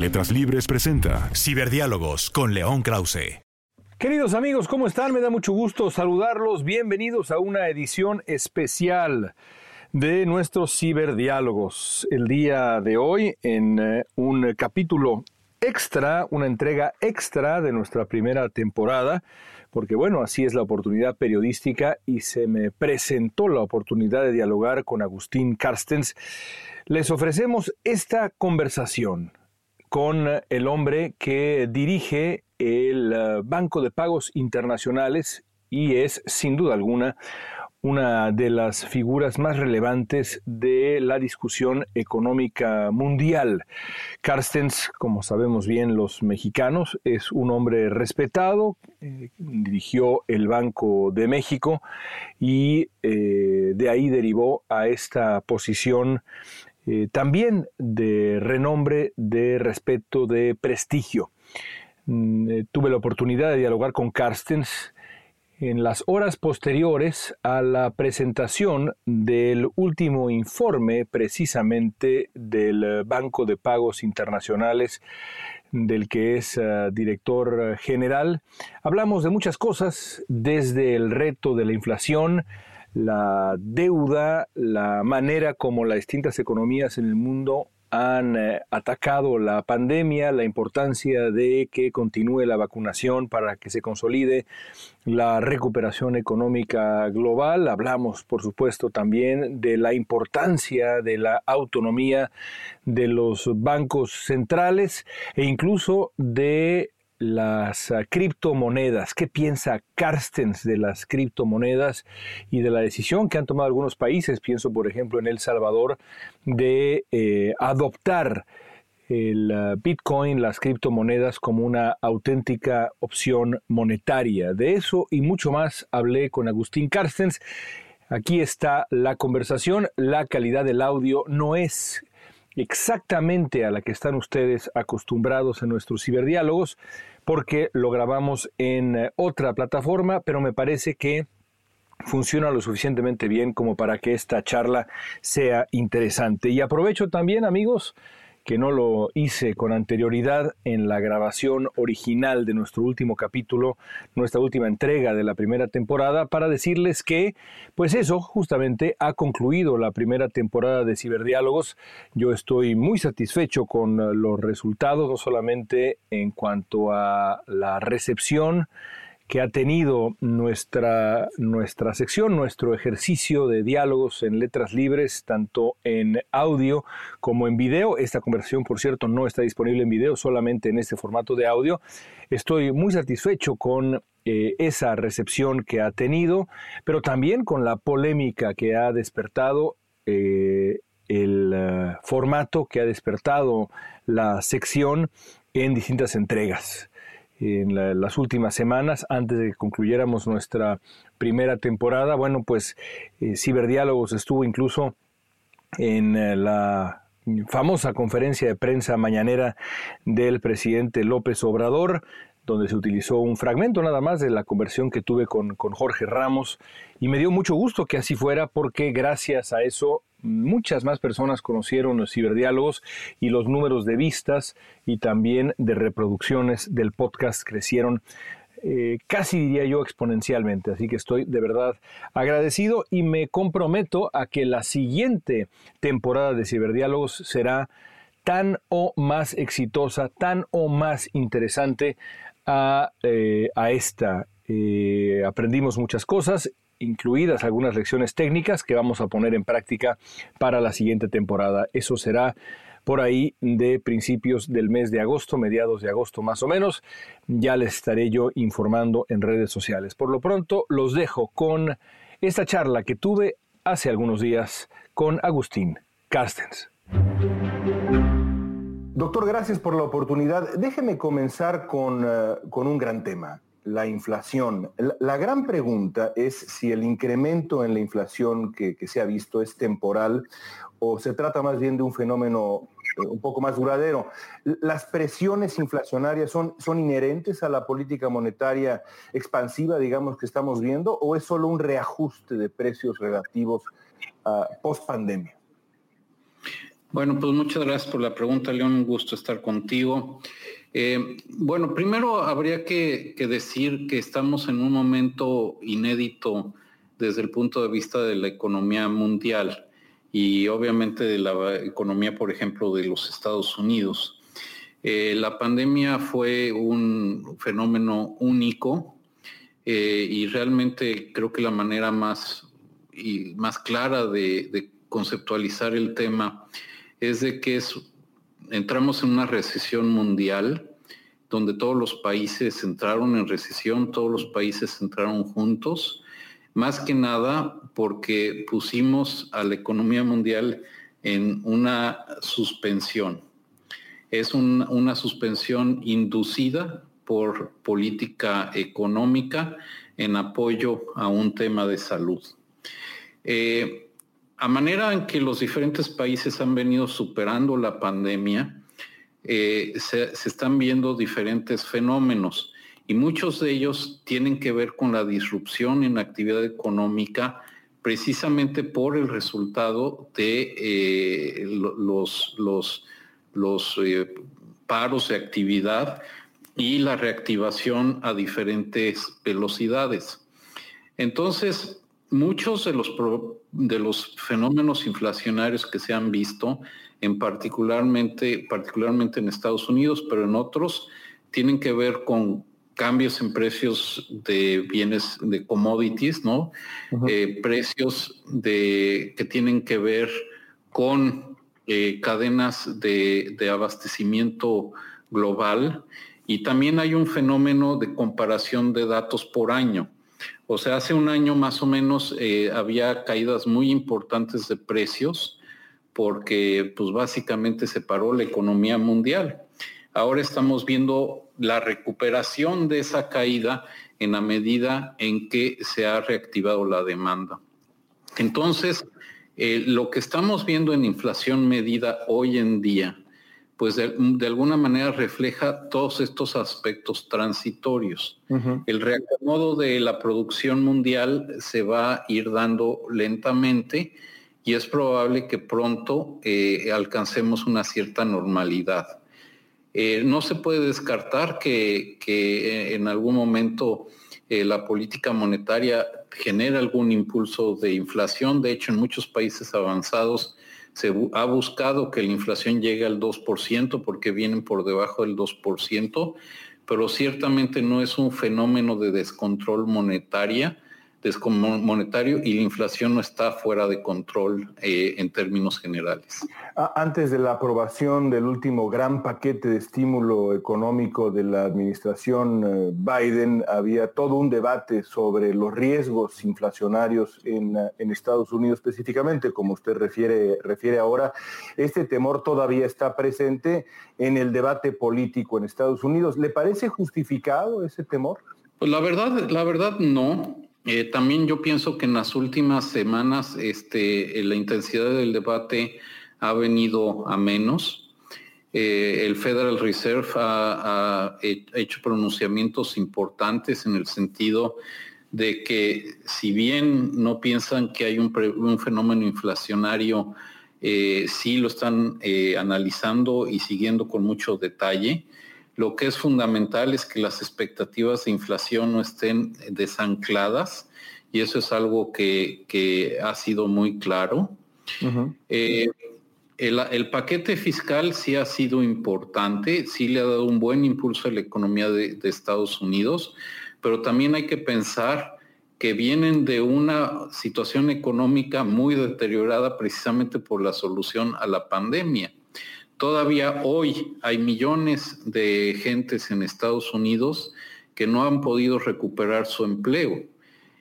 Letras Libres presenta Ciberdiálogos con León Krause. Queridos amigos, ¿cómo están? Me da mucho gusto saludarlos. Bienvenidos a una edición especial de nuestros ciberdiálogos. El día de hoy, en eh, un capítulo extra, una entrega extra de nuestra primera temporada, porque bueno, así es la oportunidad periodística y se me presentó la oportunidad de dialogar con Agustín Carstens. Les ofrecemos esta conversación con el hombre que dirige el eh, Banco de Pagos Internacionales y es, sin duda alguna, una de las figuras más relevantes de la discusión económica mundial. Carstens, como sabemos bien los mexicanos, es un hombre respetado, eh, dirigió el Banco de México y eh, de ahí derivó a esta posición eh, también de renombre, de respeto, de prestigio. Mm, eh, tuve la oportunidad de dialogar con Carstens en las horas posteriores a la presentación del último informe precisamente del Banco de Pagos Internacionales del que es eh, director general. Hablamos de muchas cosas, desde el reto de la inflación, la deuda, la manera como las distintas economías en el mundo han eh, atacado la pandemia, la importancia de que continúe la vacunación para que se consolide la recuperación económica global. Hablamos, por supuesto, también de la importancia de la autonomía de los bancos centrales e incluso de las ah, criptomonedas. ¿Qué piensa Carstens de las criptomonedas y de la decisión que han tomado algunos países? Pienso, por ejemplo, en El Salvador, de eh, adoptar el ah, Bitcoin, las criptomonedas, como una auténtica opción monetaria. De eso y mucho más hablé con Agustín Carstens. Aquí está la conversación. La calidad del audio no es exactamente a la que están ustedes acostumbrados en nuestros ciberdiálogos, porque lo grabamos en eh, otra plataforma, pero me parece que funciona lo suficientemente bien como para que esta charla sea interesante. Y aprovecho también, amigos, que no lo hice con anterioridad en la grabación original de nuestro último capítulo, nuestra última entrega de la primera temporada, para decirles que, pues eso, justamente ha concluido la primera temporada de Ciberdiálogos. Yo estoy muy satisfecho con los resultados, no solamente en cuanto a la recepción, que ha tenido nuestra, nuestra sección, nuestro ejercicio de diálogos en letras libres, tanto en audio como en video. Esta conversación, por cierto, no está disponible en video, solamente en este formato de audio. Estoy muy satisfecho con eh, esa recepción que ha tenido, pero también con la polémica que ha despertado. Eh, el eh, formato que ha despertado la sección en distintas entregas en las últimas semanas, antes de que concluyéramos nuestra primera temporada. Bueno, pues eh, Ciberdiálogos estuvo incluso en eh, la famosa conferencia de prensa mañanera del presidente López Obrador, donde se utilizó un fragmento nada más de la conversión que tuve con, con Jorge Ramos y me dio mucho gusto que así fuera porque gracias a eso muchas más personas conocieron los ciberdiálogos y los números de vistas y también de reproducciones del podcast crecieron eh, casi diría yo exponencialmente. Así que estoy de verdad agradecido y me comprometo a que la siguiente temporada de ciberdiálogos será tan o más exitosa, tan o más interesante a, eh, esta. Eh, aprendimos muchas cosas incluidas algunas lecciones técnicas que vamos a poner en práctica para la siguiente temporada. Eso será por ahí de principios del mes de agosto, mediados de agosto más o menos. Ya les estaré yo informando en redes sociales. Por lo pronto, los dejo con esta charla que tuve hace algunos días con Agustín Carstens. Doctor, gracias por la oportunidad. Déjeme comenzar con, eh, con un gran tema, la inflación. La, gran pregunta es si el incremento en la inflación que, se ha visto es temporal o se trata más bien de un fenómeno eh, un poco más duradero. ¿Las presiones inflacionarias son, son inherentes a la política monetaria expansiva, digamos, que estamos viendo, o es solo un reajuste de precios relativos uh, post pandemia? Bueno, pues muchas gracias por la pregunta, León. Un gusto estar contigo. Eh, bueno, primero habría que, decir que estamos en un momento inédito desde el punto de vista de la economía mundial y obviamente de la economía, por ejemplo, de los Estados Unidos. Eh, la pandemia fue un fenómeno único eh, y realmente creo que la manera más, y más clara de, de, conceptualizar el tema es de que es, entramos en una recesión mundial donde todos los países entraron en recesión, todos los países entraron juntos más que nada porque pusimos a la economía mundial en una suspensión. Es una suspensión inducida por política económica en apoyo a un tema de salud. Eh, a manera en que los diferentes países han venido superando la pandemia, eh, se, están viendo diferentes fenómenos y muchos de ellos tienen que ver con la disrupción en la actividad económica precisamente por el resultado de eh, los, eh, paros de actividad y la reactivación a diferentes velocidades. Entonces, muchos de los, de los fenómenos inflacionarios que se han visto, en particularmente, particularmente en Estados Unidos, pero en otros, tienen que ver con cambios en precios de bienes, de commodities, ¿no? Eh, precios de, que tienen que ver con eh, cadenas de, abastecimiento global y también hay un fenómeno de comparación de datos por año. O sea, hace un año más o menos eh, había caídas muy importantes de precios porque pues básicamente se paró la economía mundial. Ahora estamos viendo la recuperación de esa caída en la medida en que se ha reactivado la demanda. Entonces, eh, lo que estamos viendo en inflación medida hoy en día, pues de, alguna manera refleja todos estos aspectos transitorios. El reacomodo de la producción mundial se va a ir dando lentamente y es probable que pronto eh, alcancemos una cierta normalidad. Eh, no se puede descartar que, eh, en algún momento eh, la política monetaria genera algún impulso de inflación. De hecho, en muchos países avanzados se ha buscado que la inflación llegue al 2% porque vienen por debajo del 2%, pero ciertamente no es un fenómeno de descontrol monetaria monetario y la inflación no está fuera de control eh, en términos generales. Antes de la aprobación del último gran paquete de estímulo económico de la administración eh, Biden, había todo un debate sobre los riesgos inflacionarios en, en Estados Unidos específicamente, como usted refiere, refiere ahora. Este temor todavía está presente en el debate político en Estados Unidos. ¿Le parece justificado ese temor? Pues la verdad, la verdad no. Eh, también yo pienso que en las últimas semanas este, eh, la intensidad del debate ha venido a menos. Eh, el Federal Reserve ha, hecho pronunciamientos importantes en el sentido de que si bien no piensan que hay un, un fenómeno inflacionario, sí lo están analizando y siguiendo con mucho detalle. Lo que es fundamental es que las expectativas de inflación no estén desancladas y eso es algo que, ha sido muy claro. Eh, el, paquete fiscal sí ha sido importante, sí le ha dado un buen impulso a la economía de, de Estados Unidos, pero también hay que pensar que vienen de una situación económica muy deteriorada precisamente por la solución a la pandemia. Todavía hoy hay millones de gentes en Estados Unidos que no han podido recuperar su empleo.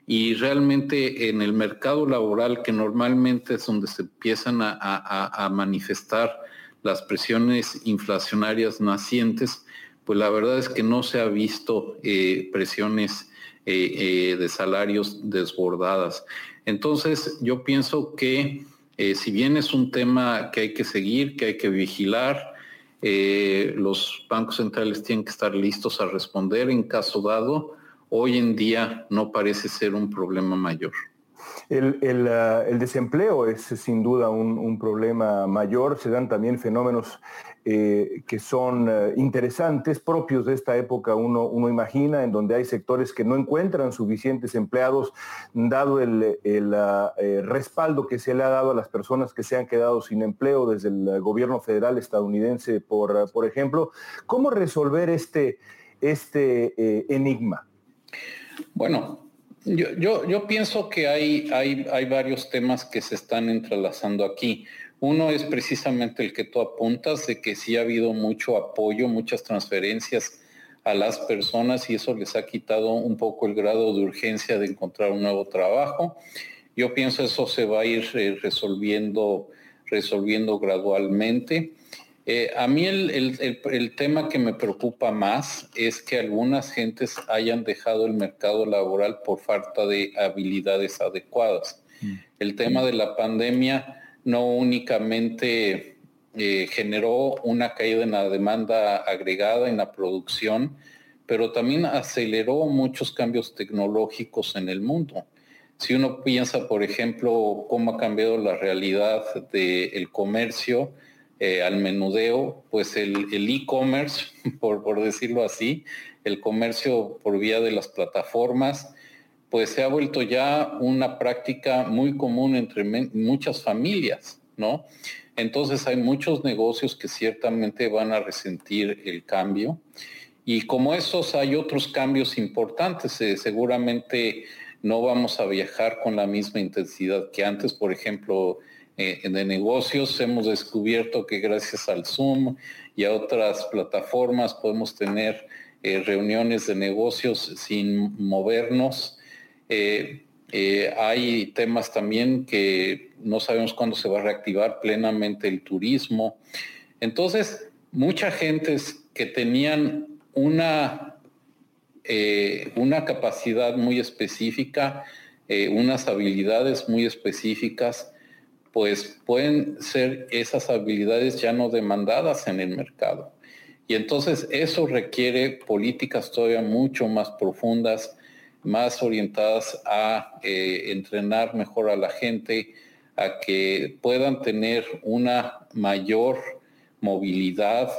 y realmente en el mercado laboral, que normalmente es donde se empiezan a, manifestar las presiones inflacionarias nacientes, pues la verdad es que no se ha visto eh, presiones eh, eh, de salarios desbordadas. Entonces, yo pienso que si bien es un tema que hay que seguir, que hay que vigilar, los bancos centrales tienen que estar listos a responder en caso dado, hoy en día no parece ser un problema mayor. El, ah, desempleo es sin duda un, problema mayor. Se dan también fenómenos eh, que son eh, interesantes, propios de esta época, uno, uno, imagina, en donde hay sectores que no encuentran suficientes empleados, dado el, ah, eh, respaldo que se le ha dado a las personas que se han quedado sin empleo desde el gobierno federal estadounidense, por, por ejemplo. ¿Cómo resolver este, este enigma? Bueno, yo, yo, pienso que hay, hay, hay, varios temas que se están entrelazando aquí. Uno es precisamente el que tú apuntas, de que sí ha habido mucho apoyo, muchas transferencias a las personas y eso les ha quitado un poco el grado de urgencia de encontrar un nuevo trabajo. Yo pienso eso se va a ir eh, resolviendo, resolviendo gradualmente. Eh, a mí el, tema que me preocupa más es que algunas gentes hayan dejado el mercado laboral por falta de habilidades adecuadas. Mm. El tema de la pandemia no únicamente eh, generó una caída en la demanda agregada en la producción, pero también aceleró muchos cambios tecnológicos en el mundo. Si uno piensa, por ejemplo, cómo ha cambiado la realidad del comercio, eh, al menudeo, pues el e-commerce, por, por, decirlo así, el comercio por vía de las plataformas, pues se ha vuelto ya una práctica muy común entre muchas familias, ¿no? Entonces hay muchos negocios que ciertamente van a resentir el cambio. Y como esos hay otros cambios importantes, eh, seguramente no vamos a viajar con la misma intensidad que antes, por ejemplo, eh, de negocios. Hemos descubierto que gracias al Zoom y a otras plataformas podemos tener eh, reuniones de negocios sin movernos. Eh, hay temas también que no sabemos cuándo se va a reactivar plenamente el turismo. Entonces, mucha gente que tenían una, una capacidad muy específica, unas habilidades muy específicas, pues pueden ser esas habilidades ya no demandadas en el mercado. Y entonces eso requiere políticas todavía mucho más profundas, más orientadas a eh, entrenar mejor a la gente, a que puedan tener una mayor movilidad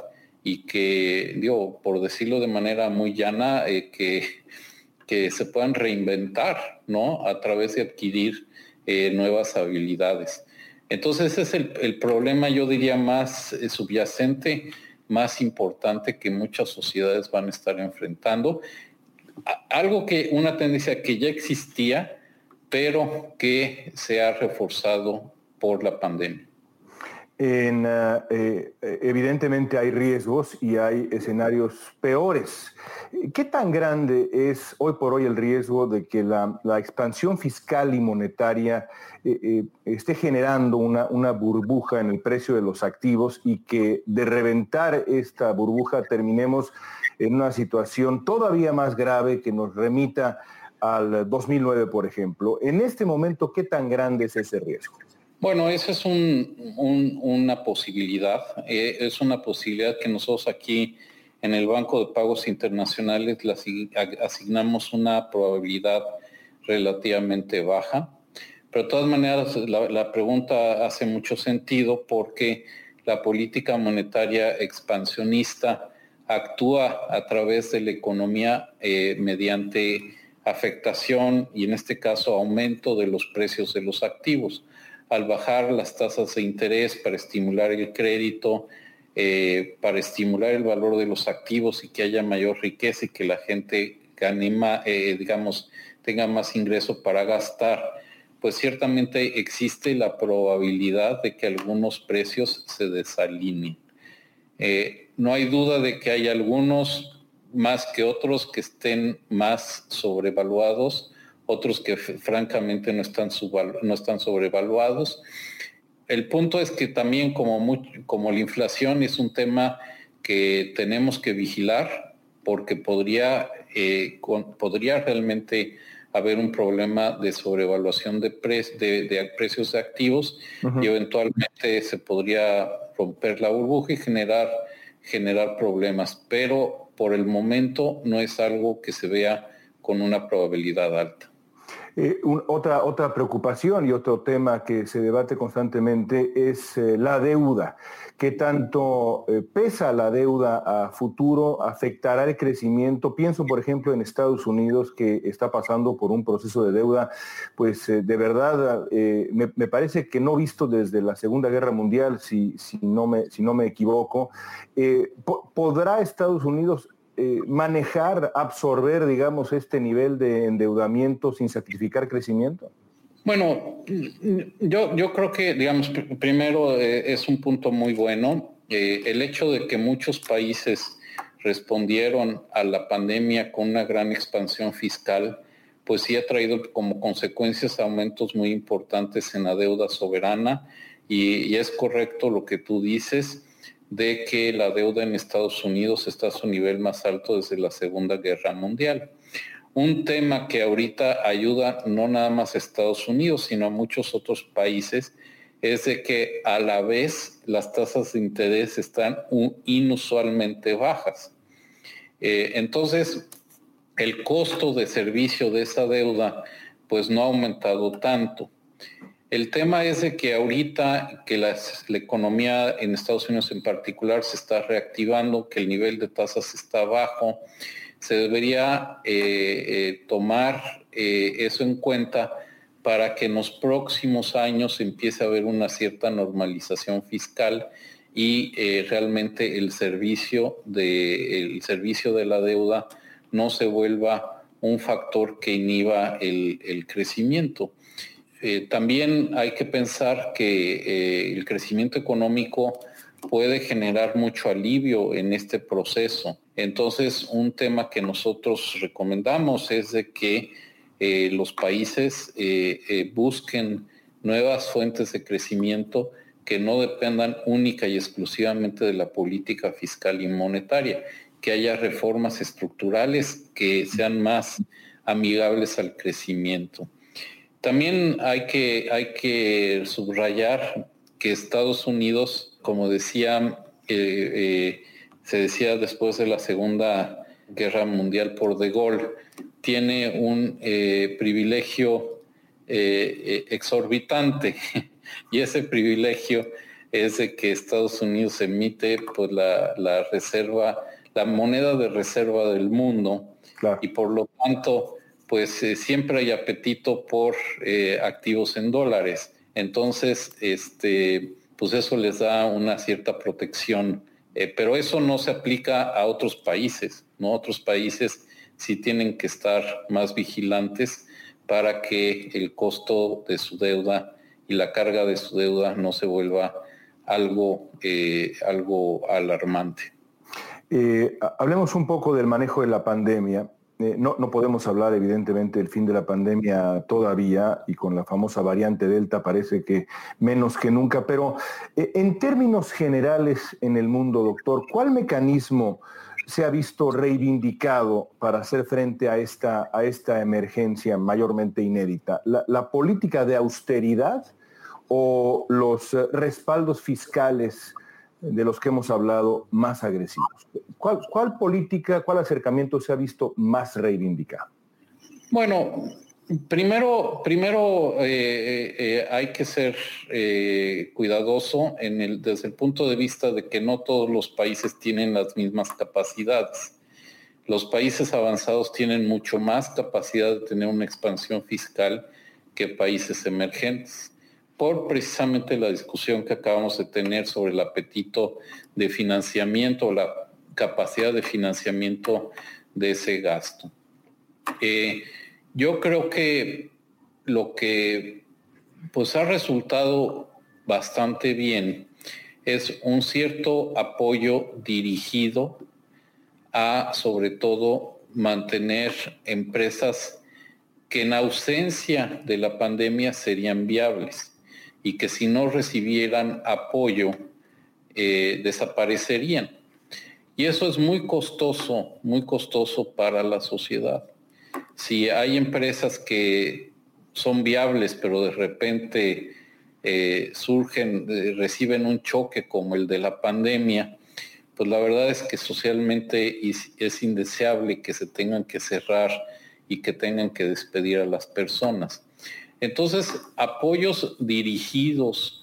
y que, digo, por decirlo de manera muy llana, eh, que, que se puedan reinventar, ¿no? A través de adquirir eh, nuevas habilidades. Entonces ese es el, problema, yo diría, más subyacente, más importante que muchas sociedades van a estar enfrentando. Algo que, una tendencia que ya existía, pero que se ha reforzado por la pandemia. En, eh, eh, evidentemente hay riesgos y hay escenarios peores. ¿Qué tan grande es hoy por hoy el riesgo de que la, expansión fiscal y monetaria eh, esté generando una, una, burbuja en el precio de los activos y que de reventar esta burbuja terminemos en una situación todavía más grave que nos remita al 2009, por ejemplo? En este momento, ¿qué tan grande es ese riesgo? Bueno, esa es una posibilidad. Eh, es una posibilidad que nosotros aquí en el Banco de Pagos Internacionales asignamos una probabilidad relativamente baja. Pero de todas maneras, la, pregunta hace mucho sentido porque la política monetaria expansionista actúa a través de la economía eh, mediante afectación y en este caso aumento de los precios de los activos al bajar las tasas de interés para estimular el crédito, eh, para estimular el valor de los activos y que haya mayor riqueza y que la gente eh, digamos, tenga más ingreso para gastar, pues ciertamente existe la probabilidad de que algunos precios se desalineen. Eh, no hay duda de que hay algunos más que otros que estén más sobrevaluados otros que francamente no están, no están sobrevaluados. El punto es que también como, como la inflación es un tema que tenemos que vigilar porque podría, eh, podría realmente haber un problema de sobrevaluación de, de, precios de activos y eventualmente se podría romper la burbuja y generar, generar problemas. Pero por el momento no es algo que se vea con una probabilidad alta. Eh, otra, otra preocupación y otro tema que se debate constantemente es eh, la deuda. ¿Qué tanto eh, pesa la deuda a futuro? ¿Afectará el crecimiento? Pienso, por ejemplo, en Estados Unidos, que está pasando por un proceso de deuda, pues de verdad, me, parece que no visto desde la Segunda Guerra Mundial, si, no, me, equivoco. ¿Podrá Estados Unidos eh, manejar, absorber, digamos, este nivel de endeudamiento sin sacrificar crecimiento? Bueno, yo, yo creo que, digamos, primero eh, es un punto muy bueno. Eh, el hecho de que muchos países respondieron a la pandemia con una gran expansión fiscal, pues sí ha traído como consecuencias aumentos muy importantes en la deuda soberana y es correcto lo que tú dices de que la deuda en Estados Unidos está a su nivel más alto desde la Segunda Guerra Mundial. Un tema que ahorita ayuda no nada más a Estados Unidos, sino a muchos otros países, es de que a la vez las tasas de interés están inusualmente bajas. Eh, entonces, el costo de servicio de esa deuda pues no ha aumentado tanto. El tema es de que ahorita que la economía en Estados Unidos en particular se está reactivando, que el nivel de tasas está bajo, se debería eh, eh, tomar eh, eso en cuenta para que en los próximos años empiece a haber una cierta normalización fiscal y realmente el servicio, de, servicio de la deuda no se vuelva un factor que inhiba el crecimiento. También hay que pensar que el crecimiento económico puede generar mucho alivio en este proceso. Entonces, un tema que nosotros recomendamos es de que eh, los países busquen nuevas fuentes de crecimiento que no dependan única y exclusivamente de la política fiscal y monetaria, que haya reformas estructurales que sean más amigables al crecimiento. También hay que, hay que subrayar que Estados Unidos, como decía, eh, eh, se decía después de la Segunda Guerra Mundial por De Gaulle, tiene un eh, privilegio exorbitante. Y ese privilegio es de que Estados Unidos emite pues, la, la reserva, la moneda de reserva del mundo. Y por lo tanto pues siempre hay apetito por activos en dólares. Entonces, este, pues eso les da una cierta protección. Eh, pero eso no se aplica a otros países, ¿no? Otros países sí tienen que estar más vigilantes para que el costo de su deuda y la carga de su deuda no se vuelva algo, algo alarmante. hablemos un poco del manejo de la pandemia. Eh, no, podemos hablar evidentemente del fin de la pandemia todavía y con la famosa variante Delta parece que menos que nunca, pero eh, en términos generales en el mundo, doctor, ¿cuál mecanismo se ha visto reivindicado para hacer frente a esta, emergencia mayormente inédita? ¿La, política de austeridad o los eh, respaldos fiscales de los que hemos hablado más agresivos. ¿Cuál, política, cuál acercamiento se ha visto más reivindicado? Bueno, primero, primero eh, eh, eh, hay que ser cuidadoso desde el punto de vista de que no todos los países tienen las mismas capacidades. Los países avanzados tienen mucho más capacidad de tener una expansión fiscal que países emergentes por precisamente la discusión que acabamos de tener sobre el apetito de financiamiento, la capacidad de financiamiento de ese gasto. Eh, yo creo que lo que pues ha resultado bastante bien es un cierto apoyo dirigido a sobre todo mantener empresas que en ausencia de la pandemia serían viables y que si no recibieran apoyo eh, desaparecerían. Y eso es muy costoso, muy costoso para la sociedad. Si hay empresas que son viables, pero de repente eh, surgen, reciben un choque como el de la pandemia, pues la verdad es que socialmente es indeseable que se tengan que cerrar y que tengan que despedir a las personas. Entonces, apoyos dirigidos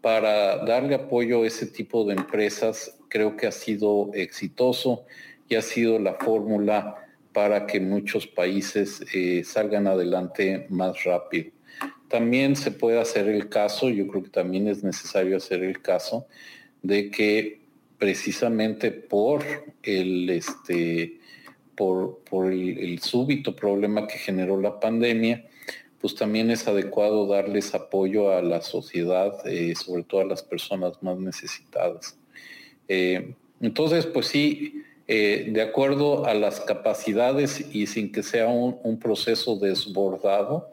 para darle apoyo a ese tipo de empresas creo que ha sido exitoso y ha sido la fórmula para que muchos países eh, salgan adelante más rápido. También se puede hacer el caso, yo creo que también es necesario hacer el caso, de que precisamente por el, este, por, el, súbito problema que generó la pandemia, pues también es adecuado darles apoyo a la sociedad, eh, sobre todo a las personas más necesitadas. Eh, entonces, pues sí, eh, de acuerdo a las capacidades y sin que sea un, proceso desbordado,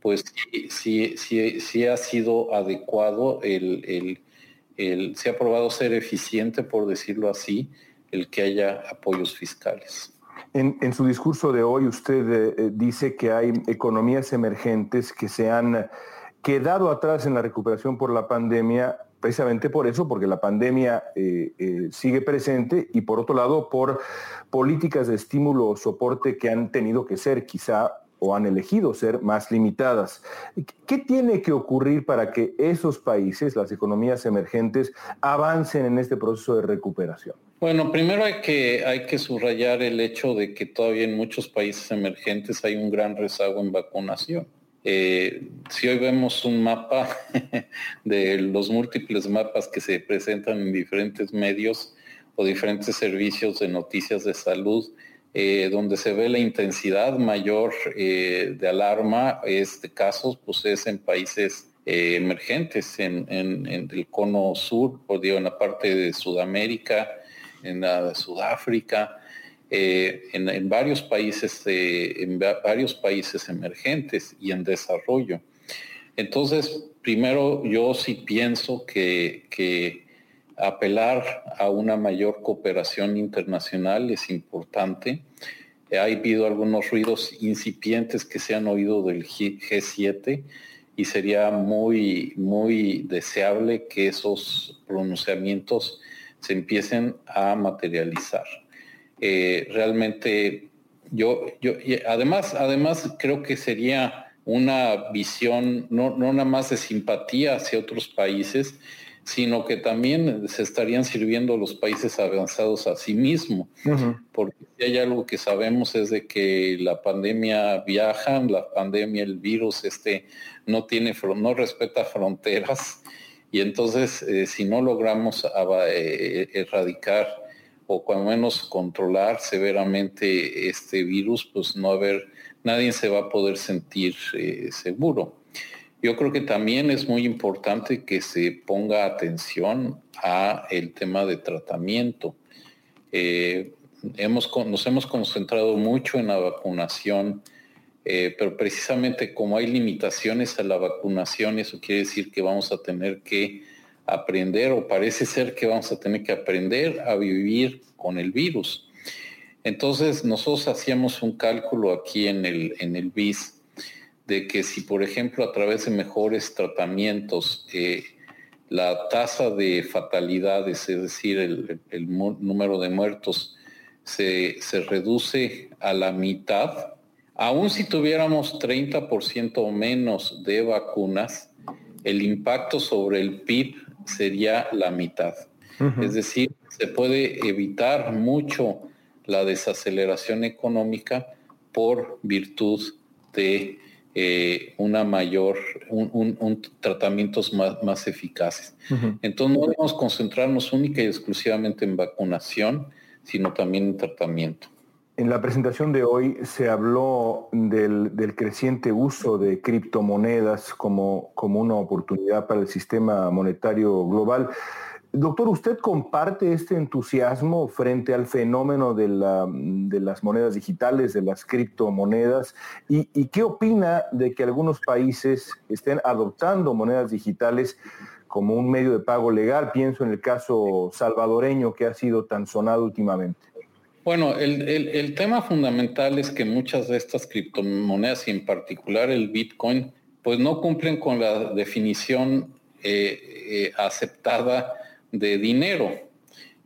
pues sí, sí, sí, ha sido adecuado, el, el, se ha probado ser eficiente, por decirlo así, el que haya apoyos fiscales. En, su discurso de hoy usted eh, eh, dice que hay economías emergentes que se han quedado atrás en la recuperación por la pandemia, precisamente por eso, porque la pandemia eh, sigue presente y por otro lado por políticas de estímulo o soporte que han tenido que ser quizá o han elegido ser más limitadas. ¿Qué tiene que ocurrir para que esos países, las economías emergentes, avancen en este proceso de recuperación? Bueno, primero hay que, hay que subrayar el hecho de que todavía en muchos países emergentes hay un gran rezago en vacunación. Eh, si hoy vemos un mapa de los múltiples mapas que se presentan en diferentes medios o diferentes servicios de noticias de salud, eh, donde se ve la intensidad mayor eh, de alarma es de casos, pues es en países emergentes, en, el cono sur, o digo, en la parte de Sudamérica, en la Sudáfrica, eh, en, varios países, en varios países emergentes y en desarrollo. Entonces, primero yo sí pienso que, que apelar a una mayor cooperación internacional es importante. Ha habido algunos ruidos incipientes que se han oído del G7 y sería muy, muy deseable que esos pronunciamientos se empiecen a materializar. Eh, realmente yo, yo además, además creo que sería una visión no, no nada más de simpatía hacia otros países, sino que también se estarían sirviendo los países avanzados a sí mismos. Porque si hay algo que sabemos es de que la pandemia viaja, la pandemia, el virus este no tiene, no respeta fronteras y entonces, eh, si no logramos eh, erradicar o cuando menos controlar severamente este virus, pues no haber, nadie se va a poder sentir eh, seguro. Yo creo que también es muy importante que se ponga atención a el tema de tratamiento. hemos, nos hemos concentrado mucho en la vacunación eh, pero precisamente como hay limitaciones a la vacunación, eso quiere decir que vamos a tener que aprender, o parece ser que vamos a tener que aprender a vivir con el virus. Entonces, nosotros hacíamos un cálculo aquí en el, en el BIS de que si, por ejemplo, a través de mejores tratamientos, eh, la tasa de fatalidades, es decir, el, número de muertos, se, se reduce a la mitad, Aún si tuviéramos 30% o menos de vacunas, el impacto sobre el PIB sería la mitad. Es decir, se puede evitar mucho la desaceleración económica por virtud de eh, una mayor, un, tratamientos más, eficaces. Entonces no debemos concentrarnos única y exclusivamente en vacunación, sino también en tratamiento. En la presentación de hoy se habló del, creciente uso de criptomonedas como, como, una oportunidad para el sistema monetario global. Doctor, ¿usted comparte este entusiasmo frente al fenómeno de, las monedas digitales, de las criptomonedas? ¿Y, qué opina de que algunos países estén adoptando monedas digitales como un medio de pago legal? Pienso en el caso salvadoreño que ha sido tan sonado últimamente. Bueno, el, tema fundamental es que muchas de estas criptomonedas y en particular el Bitcoin, pues no cumplen con la definición eh, eh, aceptada de dinero.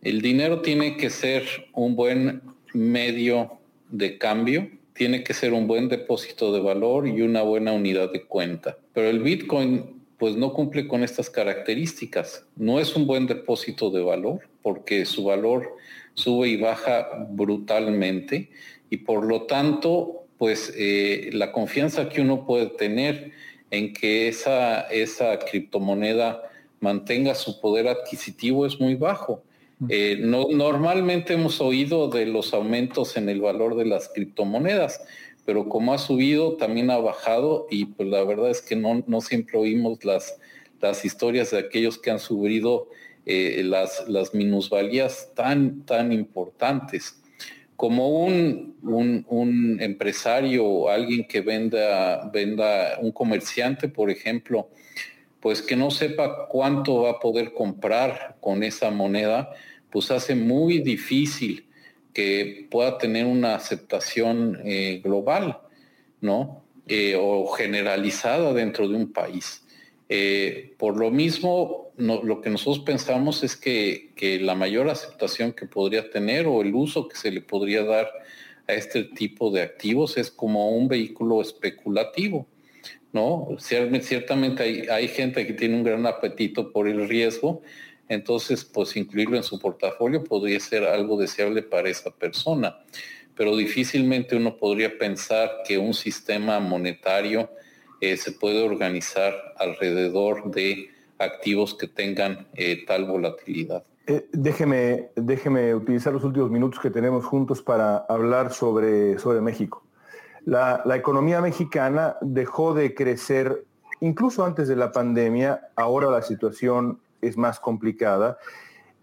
El dinero tiene que ser un buen medio de cambio, tiene que ser un buen depósito de valor y una buena unidad de cuenta. Pero el Bitcoin pues no cumple con estas características. No es un buen depósito de valor porque su valor sube y baja brutalmente y por lo tanto pues eh, la confianza que uno puede tener en que esa, esa criptomoneda mantenga su poder adquisitivo es muy bajo. Eh, no, normalmente hemos oído de los aumentos en el valor de las criptomonedas, pero como ha subido, también ha bajado y pues la verdad es que no, no siempre oímos las, las historias de aquellos que han subido eh, las, las minusvalías tan, tan importantes. Como un, un, un empresario alguien que venda, venda, un comerciante, por ejemplo, pues que no sepa cuánto va a poder comprar con esa moneda, pues hace muy difícil que pueda tener una aceptación eh, global, ¿no? Eh, o generalizada dentro de un país. Por lo mismo, lo que nosotros pensamos es que, que, la mayor aceptación que podría tener o el uso que se le podría dar a este tipo de activos es como un vehículo especulativo. ¿no? Ciertamente hay, gente que tiene un gran apetito por el riesgo, entonces pues incluirlo en su portafolio podría ser algo deseable para esa persona, pero difícilmente uno podría pensar que un sistema monetario eh, se puede organizar alrededor de activos que tengan eh, tal volatilidad. Eh, déjeme, déjeme utilizar los últimos minutos que tenemos juntos para hablar sobre, sobre México. La, economía mexicana dejó de crecer incluso antes de la pandemia, ahora la situación es más complicada.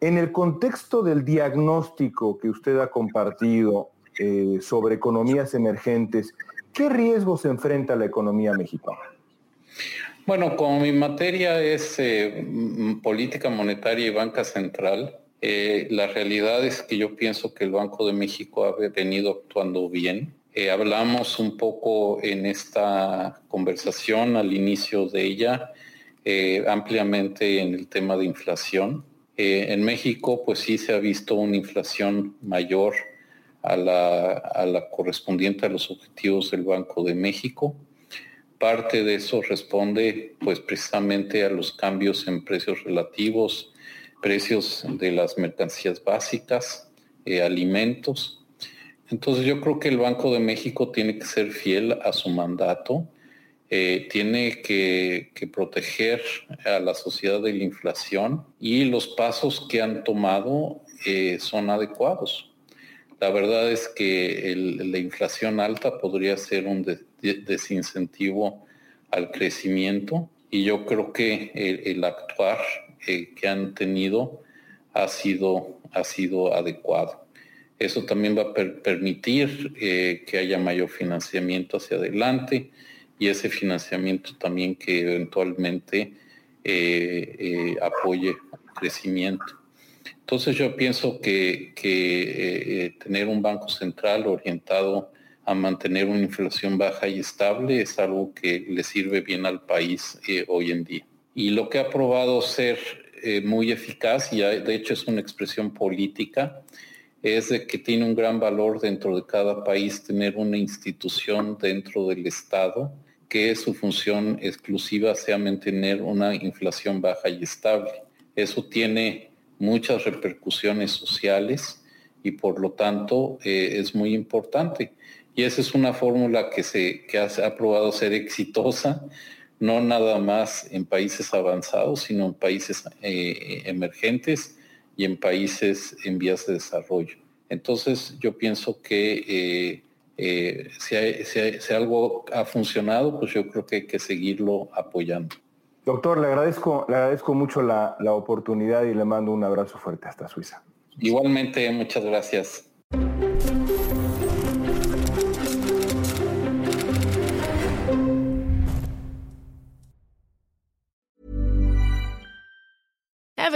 En el contexto del diagnóstico que usted ha compartido eh, sobre economías emergentes, ¿qué riesgos enfrenta la economía mexicana? Bueno, como mi materia es eh, política monetaria y banca central, eh, la realidad es que yo pienso que el Banco de México ha venido actuando bien. Eh, hablamos un poco en esta conversación al inicio de ella ampliamente en el tema de inflación. En México, pues sí se ha visto una inflación mayor a la correspondiente a los objetivos del Banco de México. Parte de eso responde pues precisamente a los cambios en precios relativos, precios de las mercancías básicas, alimentos, entonces yo creo que el Banco de México tiene que ser fiel a su mandato, eh, tiene que, proteger a la sociedad de la inflación y los pasos que han tomado eh, son adecuados. La verdad es que la inflación alta podría ser un desincentivo al crecimiento y yo creo que el, actuar eh, que han tenido ha sido, ha sido adecuado. Eso también va a permitir eh, que haya mayor financiamiento hacia adelante y ese financiamiento también que eventualmente eh, apoye crecimiento. Entonces yo pienso que, tener un banco central orientado a mantener una inflación baja y estable es algo que le sirve bien al país hoy en día. Y lo que ha probado ser muy eficaz, y de hecho es una expresión política, es de que tiene un gran valor dentro de cada país tener una institución dentro del Estado que su función exclusiva sea mantener una inflación baja y estable. Eso tiene muchas repercusiones sociales y por lo tanto eh, es muy importante. Y esa es una fórmula que, se, que ha, probado ser exitosa, no nada más en países avanzados, sino en países eh, emergentes y en países en vías de desarrollo. Entonces yo pienso que eh, eh, si, algo ha funcionado, pues yo creo que hay que seguirlo apoyando. Doctor, le agradezco, le agradezco mucho la, la oportunidad y le mando un abrazo fuerte hasta Suiza. Igualmente, muchas gracias.